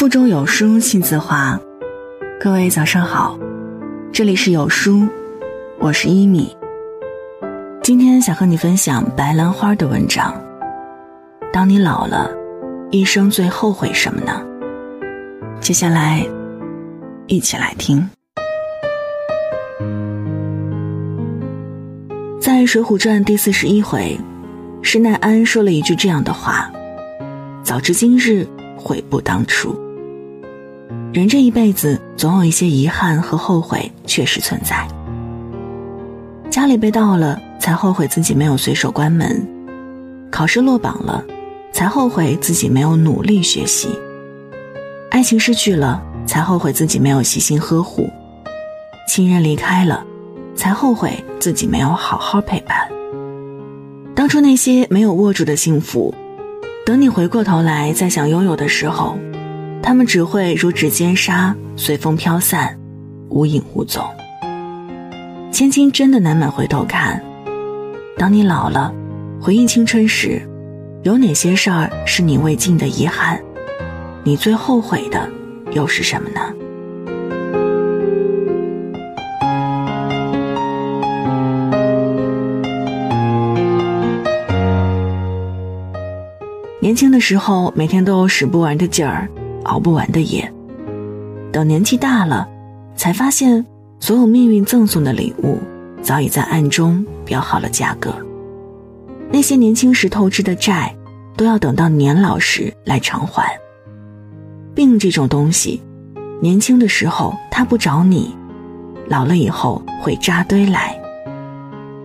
腹中有书气自华。各位早上好，这里是有书，我是一米。今天想和你分享白兰花的文章。当你老了，一生最后悔什么呢？接下来，一起来听。在《水浒传》第四十一回，施耐庵说了一句这样的话：“早知今日，悔不当初。”人这一辈子，总有一些遗憾和后悔确实存在。家里被盗了，才后悔自己没有随手关门；考试落榜了，才后悔自己没有努力学习；爱情失去了，才后悔自己没有细心呵护；亲人离开了。才后悔自己没有好好陪伴。当初那些没有握住的幸福，等你回过头来再想拥有的时候，他们只会如指尖沙，随风飘散，无影无踪。千金真的难买回头看。当你老了，回忆青春时，有哪些事儿是你未尽的遗憾？你最后悔的又是什么呢？年轻的时候，每天都有使不完的劲儿，熬不完的夜。等年纪大了，才发现所有命运赠送的礼物，早已在暗中标好了价格。那些年轻时透支的债，都要等到年老时来偿还。病这种东西，年轻的时候它不找你，老了以后会扎堆来，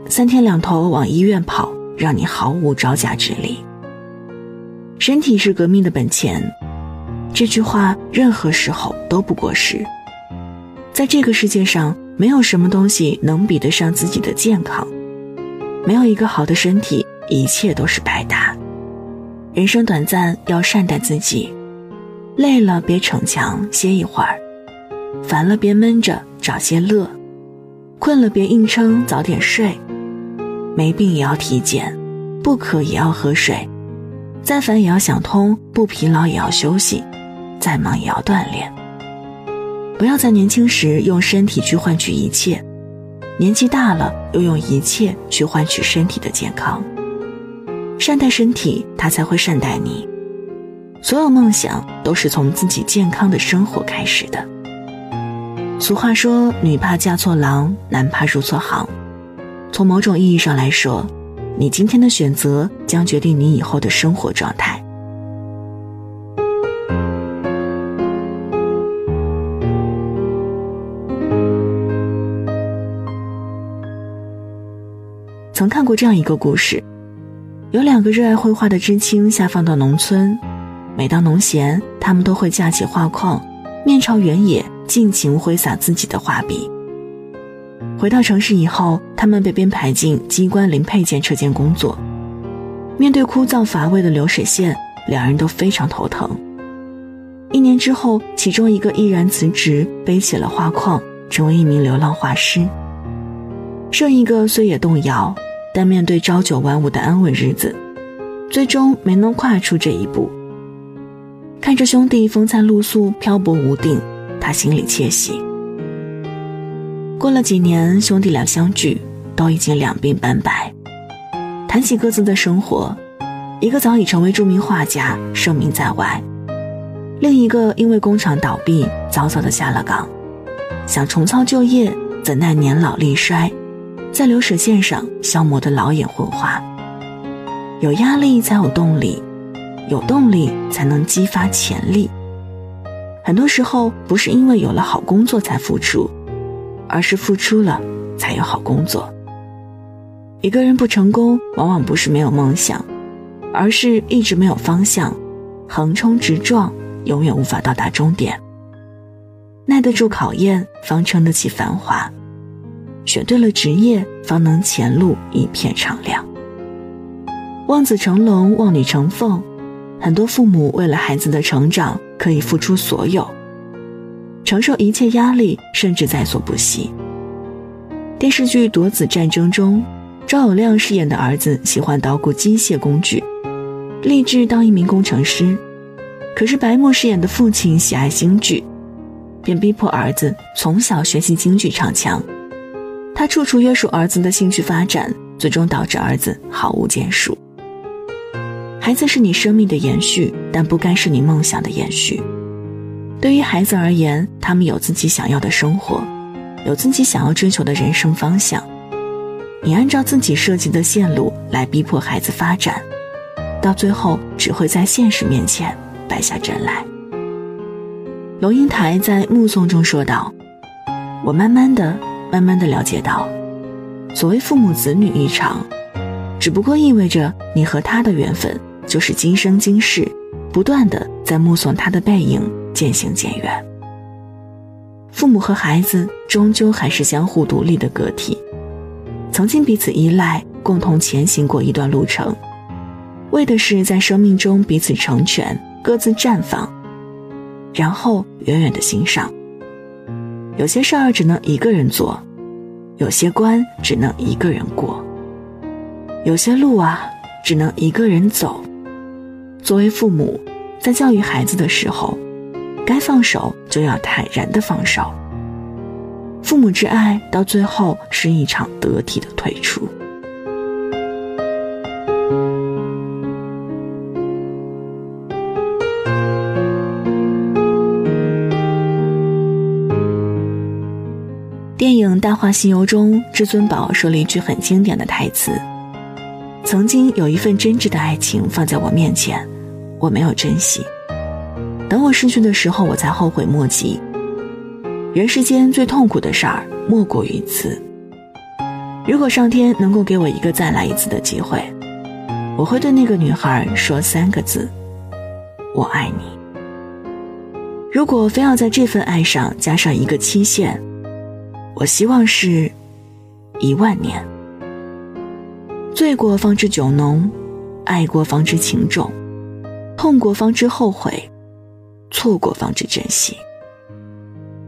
三天两头往医院跑，让你毫无招架之力。身体是革命的本钱，这句话任何时候都不过时。在这个世界上，没有什么东西能比得上自己的健康。没有一个好的身体，一切都是白搭。人生短暂，要善待自己。累了别逞强，歇一会儿；烦了别闷着，找些乐；困了别硬撑，早点睡。没病也要体检，不渴也要喝水。再烦也要想通，不疲劳也要休息，再忙也要锻炼。不要在年轻时用身体去换取一切，年纪大了又用一切去换取身体的健康。善待身体，他才会善待你。所有梦想都是从自己健康的生活开始的。俗话说：“女怕嫁错郎，男怕入错行。”从某种意义上来说。你今天的选择将决定你以后的生活状态。曾看过这样一个故事：有两个热爱绘画的知青下放到农村，每当农闲，他们都会架起画框，面朝原野，尽情挥洒自己的画笔。回到城市以后，他们被编排进机关零配件车间工作。面对枯燥乏味的流水线，两人都非常头疼。一年之后，其中一个毅然辞职，背起了画框，成为一名流浪画师。剩一个虽也动摇，但面对朝九晚五的安稳日子，最终没能跨出这一步。看着兄弟风餐露宿、漂泊无定，他心里窃喜。过了几年，兄弟俩相聚，都已经两鬓斑白。谈起各自的生活，一个早已成为著名画家，声名在外；另一个因为工厂倒闭，早早的下了岗。想重操旧业，怎奈年老力衰，在流水线上消磨得老眼昏花。有压力才有动力，有动力才能激发潜力。很多时候，不是因为有了好工作才付出。而是付出了，才有好工作。一个人不成功，往往不是没有梦想，而是一直没有方向，横冲直撞，永远无法到达终点。耐得住考验，方撑得起繁华；选对了职业，方能前路一片敞亮。望子成龙，望女成凤，很多父母为了孩子的成长，可以付出所有。承受一切压力，甚至在所不惜。电视剧《夺子战争》中，赵有亮饰演的儿子喜欢捣鼓机械工具，立志当一名工程师。可是白默饰演的父亲喜爱京剧，便逼迫儿子从小学习京剧唱腔。他处处约束儿子的兴趣发展，最终导致儿子毫无建树。孩子是你生命的延续，但不该是你梦想的延续。对于孩子而言，他们有自己想要的生活，有自己想要追求的人生方向。你按照自己设计的线路来逼迫孩子发展，到最后只会在现实面前败下阵来。龙应台在《目送》中说道：“我慢慢的、慢慢的了解到，所谓父母子女一场，只不过意味着你和他的缘分就是今生今世，不断的在目送他的背影渐行渐远。父母和孩子终究还是相互独立的个体。”曾经彼此依赖，共同前行过一段路程，为的是在生命中彼此成全，各自绽放，然后远远的欣赏。有些事儿只能一个人做，有些关只能一个人过，有些路啊只能一个人走。作为父母，在教育孩子的时候，该放手就要坦然的放手。父母之爱到最后是一场得体的退出。大话西游》中，至尊宝说了一句很经典的台词：“曾经有一份真挚的爱情放在我面前，我没有珍惜，等我失去的时候，我才后悔莫及。”人世间最痛苦的事儿莫过于此。如果上天能够给我一个再来一次的机会，我会对那个女孩说三个字：“我爱你。”如果非要在这份爱上加上一个期限，我希望是一万年。醉过方知酒浓，爱过方知情重，痛过方知后悔，错过方知珍惜。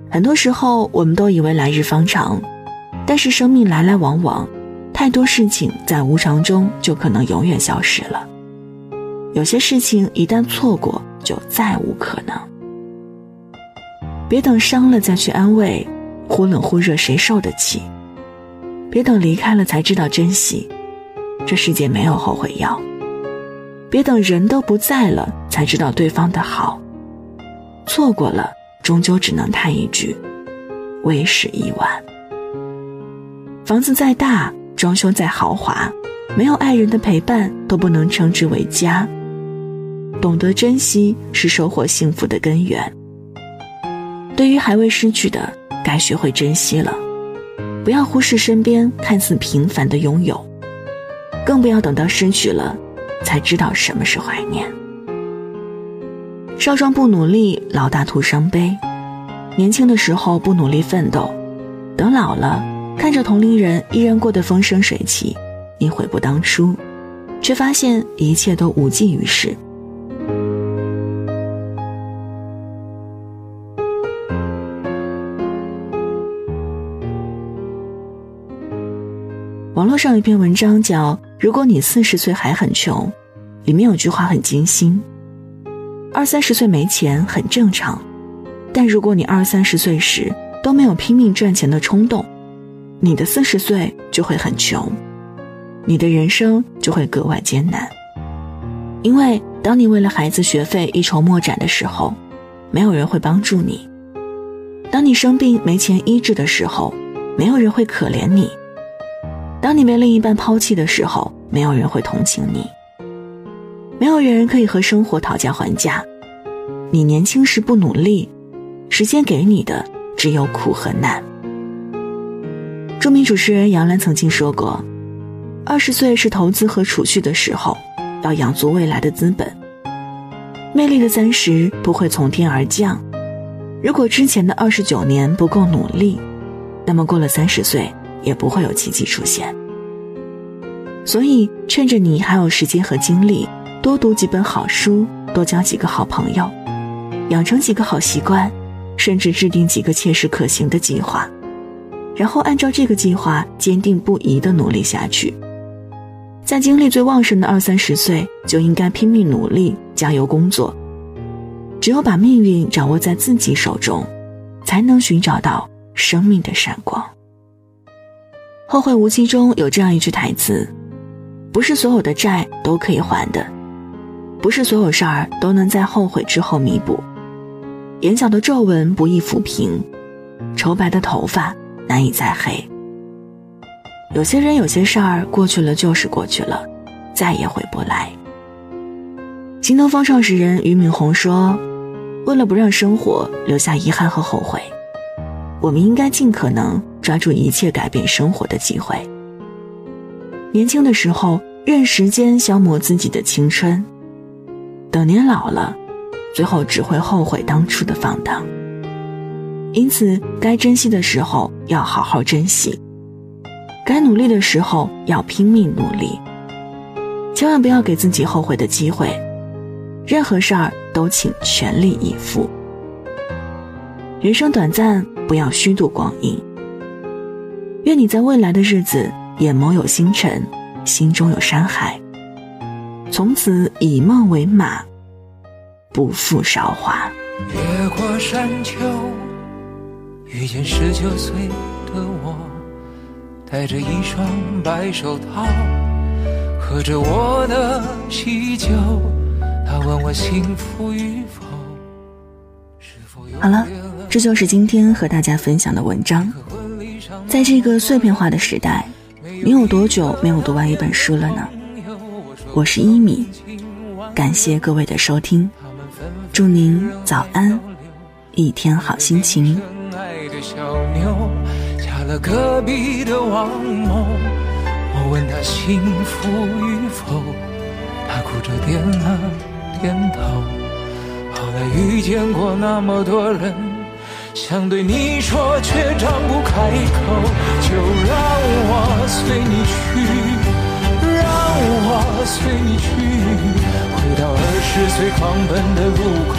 很多时候，我们都以为来日方长，但是生命来来往往，太多事情在无常中就可能永远消失了。有些事情一旦错过，就再无可能。别等伤了再去安慰，忽冷忽热谁受得起？别等离开了才知道珍惜，这世界没有后悔药。别等人都不在了才知道对方的好，错过了。终究只能叹一句：“为时已晚。”房子再大，装修再豪华，没有爱人的陪伴都不能称之为家。懂得珍惜是收获幸福的根源。对于还未失去的，该学会珍惜了。不要忽视身边看似平凡的拥有，更不要等到失去了，才知道什么是怀念。少壮不努力，老大徒伤悲。年轻的时候不努力奋斗，等老了，看着同龄人依然过得风生水起，你悔不当初，却发现一切都无济于事。上一篇文章叫《如果你四十岁还很穷》，里面有句话很精心。二三十岁没钱很正常，但如果你二三十岁时都没有拼命赚钱的冲动，你的四十岁就会很穷，你的人生就会格外艰难。因为当你为了孩子学费一筹莫展的时候，没有人会帮助你；当你生病没钱医治的时候，没有人会可怜你；当你被另一半抛弃的时候，没有人会同情你。没有人可以和生活讨价还价。你年轻时不努力，时间给你的只有苦和难。著名主持人杨澜曾经说过：“二十岁是投资和储蓄的时候，要养足未来的资本。魅力的三十不会从天而降。如果之前的二十九年不够努力，那么过了三十岁也不会有奇迹出现。所以，趁着你还有时间和精力。”多读几本好书，多交几个好朋友，养成几个好习惯，甚至制定几个切实可行的计划，然后按照这个计划坚定不移地努力下去。在精力最旺盛的二三十岁，就应该拼命努力，加油工作。只有把命运掌握在自己手中，才能寻找到生命的闪光。《后会无期》中有这样一句台词：“不是所有的债都可以还的，不是所有事儿都能在后悔之后弥补。眼角的皱纹不易抚平，愁白的头发难以再黑。有些人，有些事儿过去了就是过去了，再也回不来。”新东方创始人俞敏洪说：“为了不让生活留下遗憾和后悔，我们应该尽可能抓住一切改变生活的机会。年轻的时候，任时间消磨自己的青春；等年老了，最后只会后悔当初的放荡。因此，该珍惜的时候要好好珍惜，该努力的时候要拼命努力，千万不要给自己后悔的机会。”任何事儿都请全力以赴。人生短暂，不要虚度光阴。愿你在未来的日子，眼眸有星辰，心中有山海，从此以梦为马，不负韶华。越过山丘，遇见十九岁的我，戴着一双白手套，喝着我的喜酒。他问我幸福与否。好了，这就是今天和大家分享的文章。在这个碎片化的时代，你有多久没有读完一本书了呢？我是一米，感谢各位的收听，祝您早安，一天好心情。我问他幸福与否，他哭着点了。点头。后来遇见过那么多人，想对你说却张不开口。就让我随你去，让我随你去，回到二十岁狂奔的路口，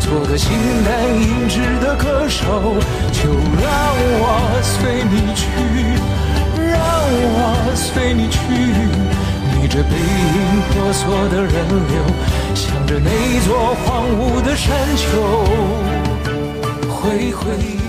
做个形单影只的歌手。就让我随你去，让我随你去。逆着背影婆娑的人流，向着那座荒芜的山丘，挥挥。